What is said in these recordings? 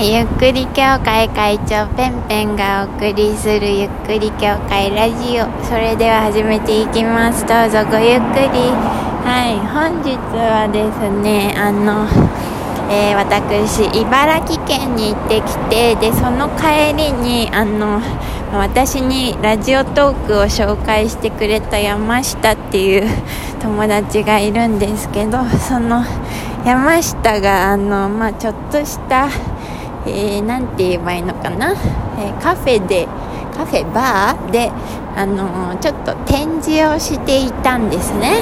ゆっくり協会会長ペンペンがお送りするゆっくり協会ラジオ。それでは始めていきます。どうぞごゆっくり。はい本日はですねあのえー、私茨城県に行ってきてでその帰りにあの私にラジオトークを紹介してくれた山下っていう 友達がいるんですけどその山下があの、まあ、ちょっとした、えー、て言えばいいのかな、えー、カフェでカフェバーで、あのちょっと展示をしていたんですね。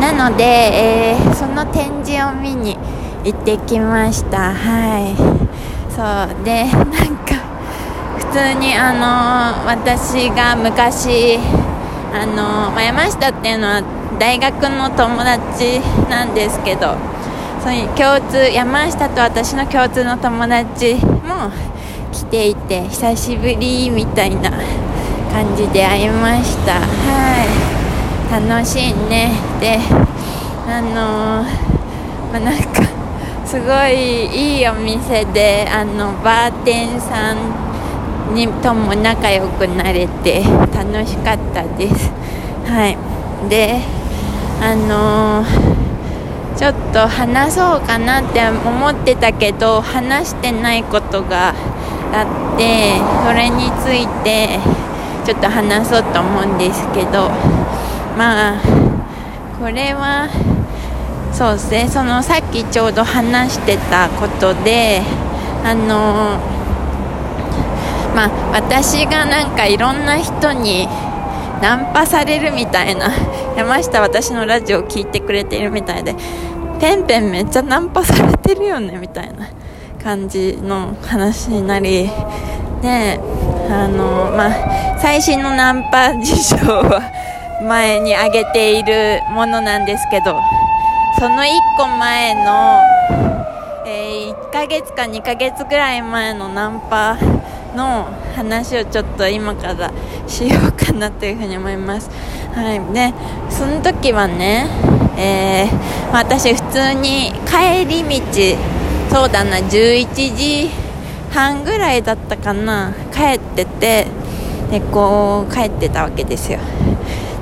なので、えー、その展示を見に行ってきました。はい。そうでなんか普通にあの私が昔あの、ま、山下っていうのは大学の友達なんですけど。そういう共通山下と私の共通の友達も来ていて久しぶりみたいな感じで会いました。はい。楽しいね。であのまあ、なんかすごいいいお店であのバーテンさんにとも仲良くなれて楽しかったです。はい。であのー、ちょっと話そうかなって思ってたけど話してないことがあってそれについてちょっと話そうと思うんですけどまあこれはそうですねそのさっきちょうど話してたことであのまあ私がなんかいろんな人にナンパされるみたいな。山下私のラジオを聞いてくれているみたいでペンペンめっちゃナンパされてるよねみたいな感じの話になりであのまあ最新のナンパ事情は前に挙げているものなんですけどその1個前の、えー、1ヶ月か2ヶ月ぐらい前のナンパの話をちょっと今からしようかなというふうに思います。はい。で、その時はね、えー、私普通に帰り道、そうだな、11時半ぐらいだったかな、帰ってて、で、こう、帰ってたわけですよ。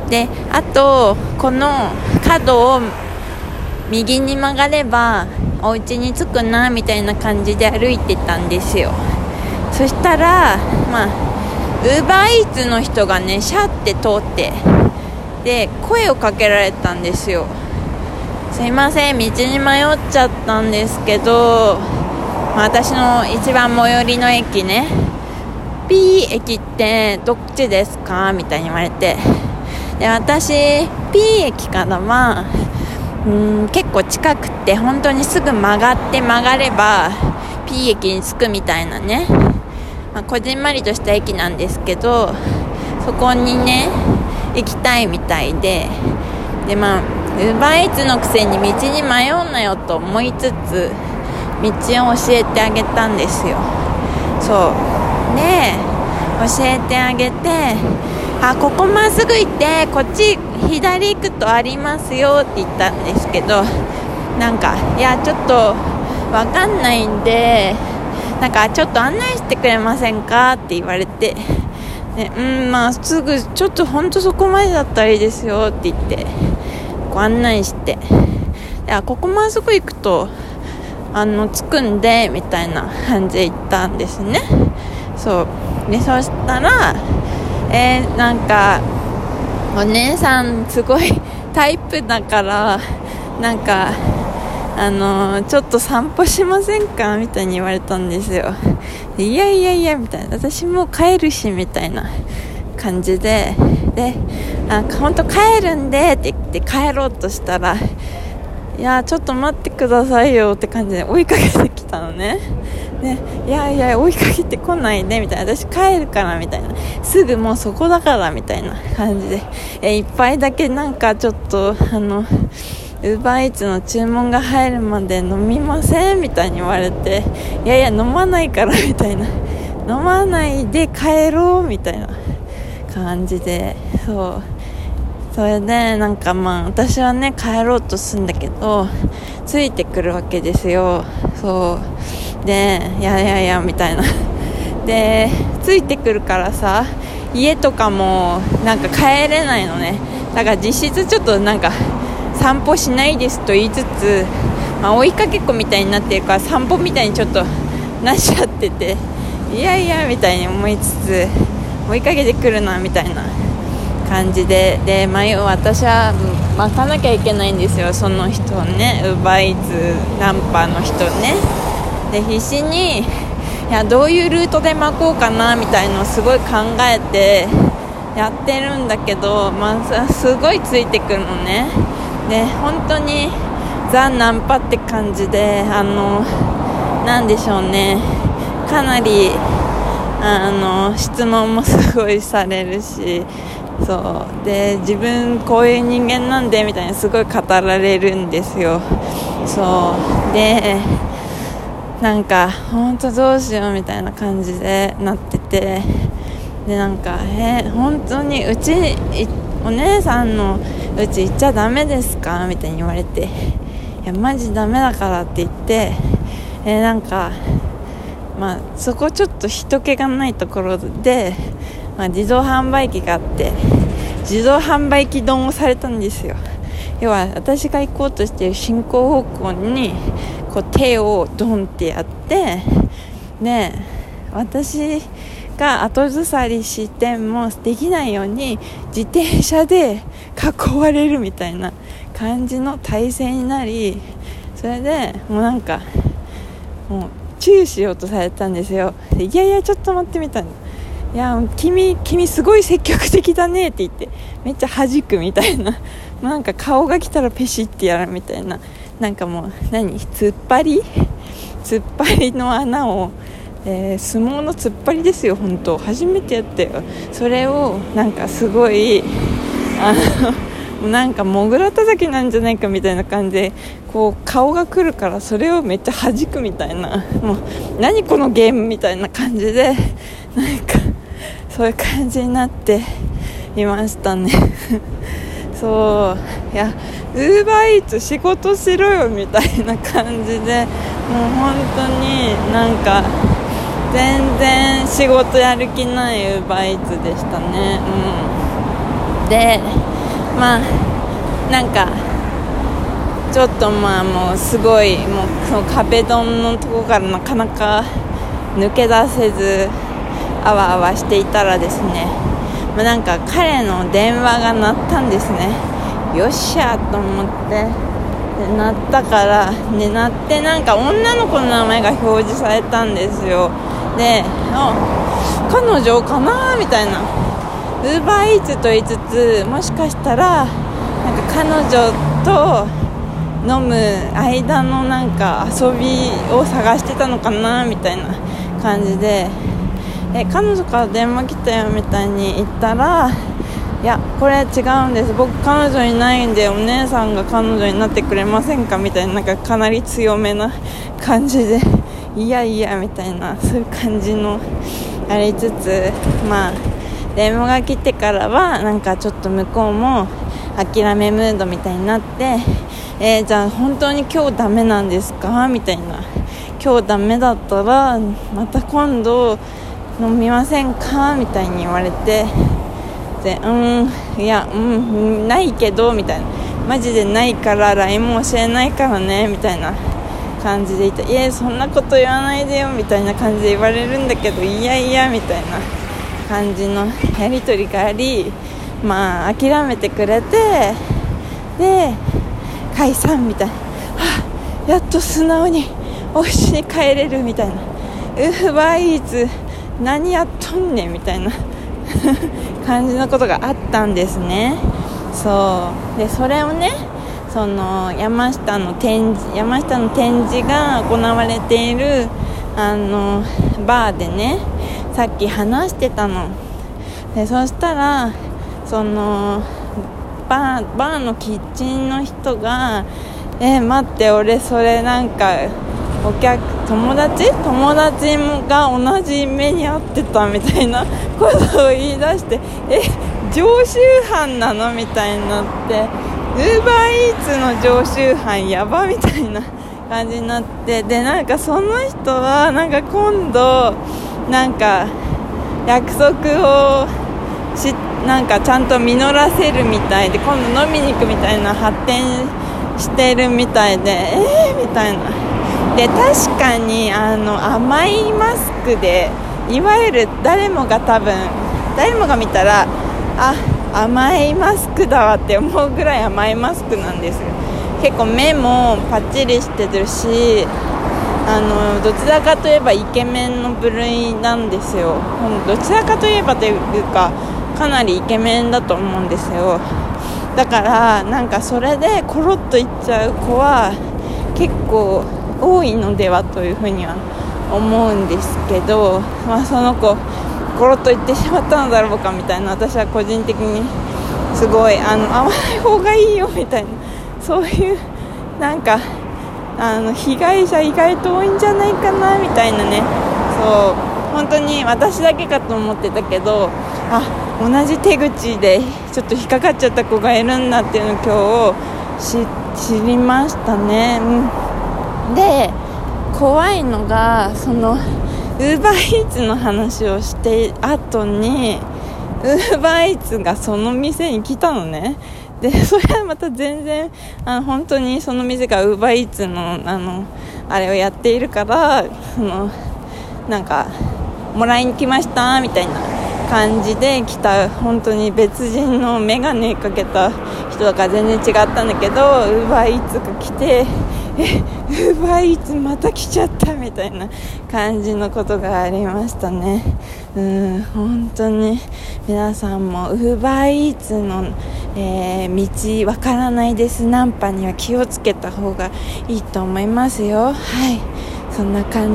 で、あと、この角を右に曲がればお家に着くなみたいな感じで歩いてたんですよそしたらまあウーバーイーツの人がねシャッて通ってで声をかけられたんですよ。すいません道に迷っちゃったんですけど、まあ、私の一番最寄りの駅ね P 駅ってどっちですか？みたいに言われてで私 P 駅からはうん結構近くて本当にすぐ曲がって曲がれば P 駅に着くみたいなね、まあ、こじんまりとした駅なんですけどそこにね行きたいみたいで。でまあウバイツのくせに道に迷うなよと思いつつ道を教えてあげたんですよ。そう。で教えてあげてあここまっすぐ行ってこっち左行くとありますよって言ったんですけどなんかいやちょっとわかんないんでなんかちょっと案内してくれませんかって言われてでうんまあすぐちょっとほんとそこまでだったらいいですよって言ってご案内してあここまっすぐ行くとあの着くんでみたいな感じで言ったんですね。そう。でそしたらえー、なんかお姉さんすごいタイプだからなんかあの、ちょっと散歩しませんか？みたいに言われたんですよ。いやいやいやみたいな。私もう帰るしみたいな感じで。であ本当帰るんでって言って帰ろうとしたらいやちょっと待ってくださいよって感じで追いかけてきたのね。ね、いやいや追いかけてこないでみたいな。私帰るからみたいな。すぐもうそこだからみたいな感じで。え一杯だけなんかちょっとあのウーバーイーツの注文が入るまで飲みませんみたいに言われていやいや飲まないからみたいな。飲まないで帰ろうみたいな感じで。そう。それでなんかまあ私はね帰ろうとするんだけどついてくるわけですよ。そう。でいやいやいやみたいな。でついてくるからさ家とかもなんか帰れないのね。だから実質ちょっとなんか散歩しないですと言いつつ、まあ、追いかけっこみたいになってるから散歩みたいにちょっとなっちゃってていやいやみたいに思いつつ追いかけてくるなみたいな感じでで、まあ、私は待たなきゃいけないんですよその人をね奪いつナンパの人ね。で必死にいやどういうルートで巻こうかなみたいのをすごい考えてやってるんだけど、まあ、すごいついてくるのね。で本当にザ・ナンパって感じであのなんでしょうね。かなりあの質問もすごいされるしそう。で自分こういう人間なんでみたいにすごい語られるんですよ。そう。でなんか本当どうしようみたいな感じでなってて。でなんかえー、本当にうちお姉さんのうち行っちゃダメですか？みたいに言われていやマジダメだからって言ってえー、なんかまあそこちょっと人気がないところでまあ、自動販売機があって自動販売機丼をされたんですよ。要は私が行こうとしている進行方向にこう手をドンってやってで私が後ずさりしてもできないように自転車で囲われるみたいな感じの体勢になりそれでもうなんかもうチューしようとされたんですよ。いやいやちょっと待ってみたいな。いや君君すごい積極的だねって言ってめっちゃ弾くみたいな。なんか顔が来たらペシってやるみたいな。なんかもう何？突っ張り？突っ張りの穴を、えー、相撲の突っ張りですよ本当。初めてやったよ。それをなんかすごいあのなんかモグラたたきなんじゃないかみたいな感じでこう顔が来るからそれをめっちゃ弾くみたいな。もう何このゲームみたいな感じでなんかそういう感じになっていましたね。そう。いやウーバーイーツ仕事しろよみたいな感じでもう本当になんか全然仕事やる気ないウーバーイーツでしたね。うん。でまあなんかちょっとまあもうすごいもうその壁ドンのとこからなかなか抜け出せずあわあわしていたらですね、まあ、なんか彼の電話が鳴ったんですね。よっしゃと思って。で鳴ったからね鳴ってなんか女の子の名前が表示されたんですよ。であ彼女かなみたいな。ウーバーイーツと言いつつもしかしたらなんか彼女と飲む間のなんか遊びを探してたのかなみたいな感じで。え彼女から電話来たよみたいに言ったらいやこれ違うんです。僕彼女いないんでお姉さんが彼女になってくれませんかみたいななんかかなり強めな感じで。いやいやみたいなそういう感じのありつつまあ電話が来てからはなんかちょっと向こうも諦めムードみたいになってえー、じゃあ本当に今日ダメなんですか？みたいな。今日ダメだったらまた今度飲みませんか？みたいに言われて。でうんいやうんないけどみたいな。マジでないから LINE も教えないからねみたいな。感じでいていやそんなこと言わないでよみたいな感じで言われるんだけどいやいやみたいな感じのやり取りがありまあ諦めてくれてで解散みたいな、あ、やっと素直にお家に帰れるみたいな。ウーバーイーツ何やっとんねんみたいな。感じのことがあったんですね。そう。でそれをねその山下の展示山下の展示が行われているあのバーでねさっき話してたの。でそしたらそのバーバーのキッチンの人が「え待って俺それなんかお客友達？友達が同じ目に遭ってたみたいなことを言い出してえ常習犯なの？みたいになって。ウーバーイーツの常習犯やばみたいな感じになってでなんかその人はなんか今度なんか約束をしなんかちゃんと実らせるみたいで今度飲みに行くみたいな発展してるみたいでえー、みたいな。で確かにあの甘いマスクでいわゆる誰もが多分誰もが見たらあ甘いマスクだわって思うぐらい甘いマスクなんです結構目もパッチリしてるしあのどちらかといえばイケメンの部類なんですよ。どちらかといえばというかかなりイケメンだと思うんですよ。だからなんかそれでコロッといっちゃう子は結構多いのではというふうには思うんですけど、まあ、その子コロッといってしまったのだろうかみたいな私は個人的にすごいあの会わない方がいいよみたいな そういうなんかあの被害者意外と多いんじゃないかなみたいなね。そう本当に私だけかと思ってたけどあ同じ手口でちょっと引っかかっちゃった子がいるんだっていうのを今日知りましたね、うん、で怖いのがそのウーバーイーツの話をして後にウーバーイーツがその店に来たのね。でそれはまた全然あの本当にその店がウーバーイーツのあのあれをやっているからそのなんかもらいに来ましたみたいな感じで来た本当に別人の眼鏡かけた人だから全然違ったんだけどウーバーイーツが来てえウーバーイーツまた来ちゃったみたいな感じのことがありましたね。うん本当に皆さんもウーバーイーツの、えー、道わからないです。ナンパには気をつけた方がいいと思いますよ。はい。そんな感じ。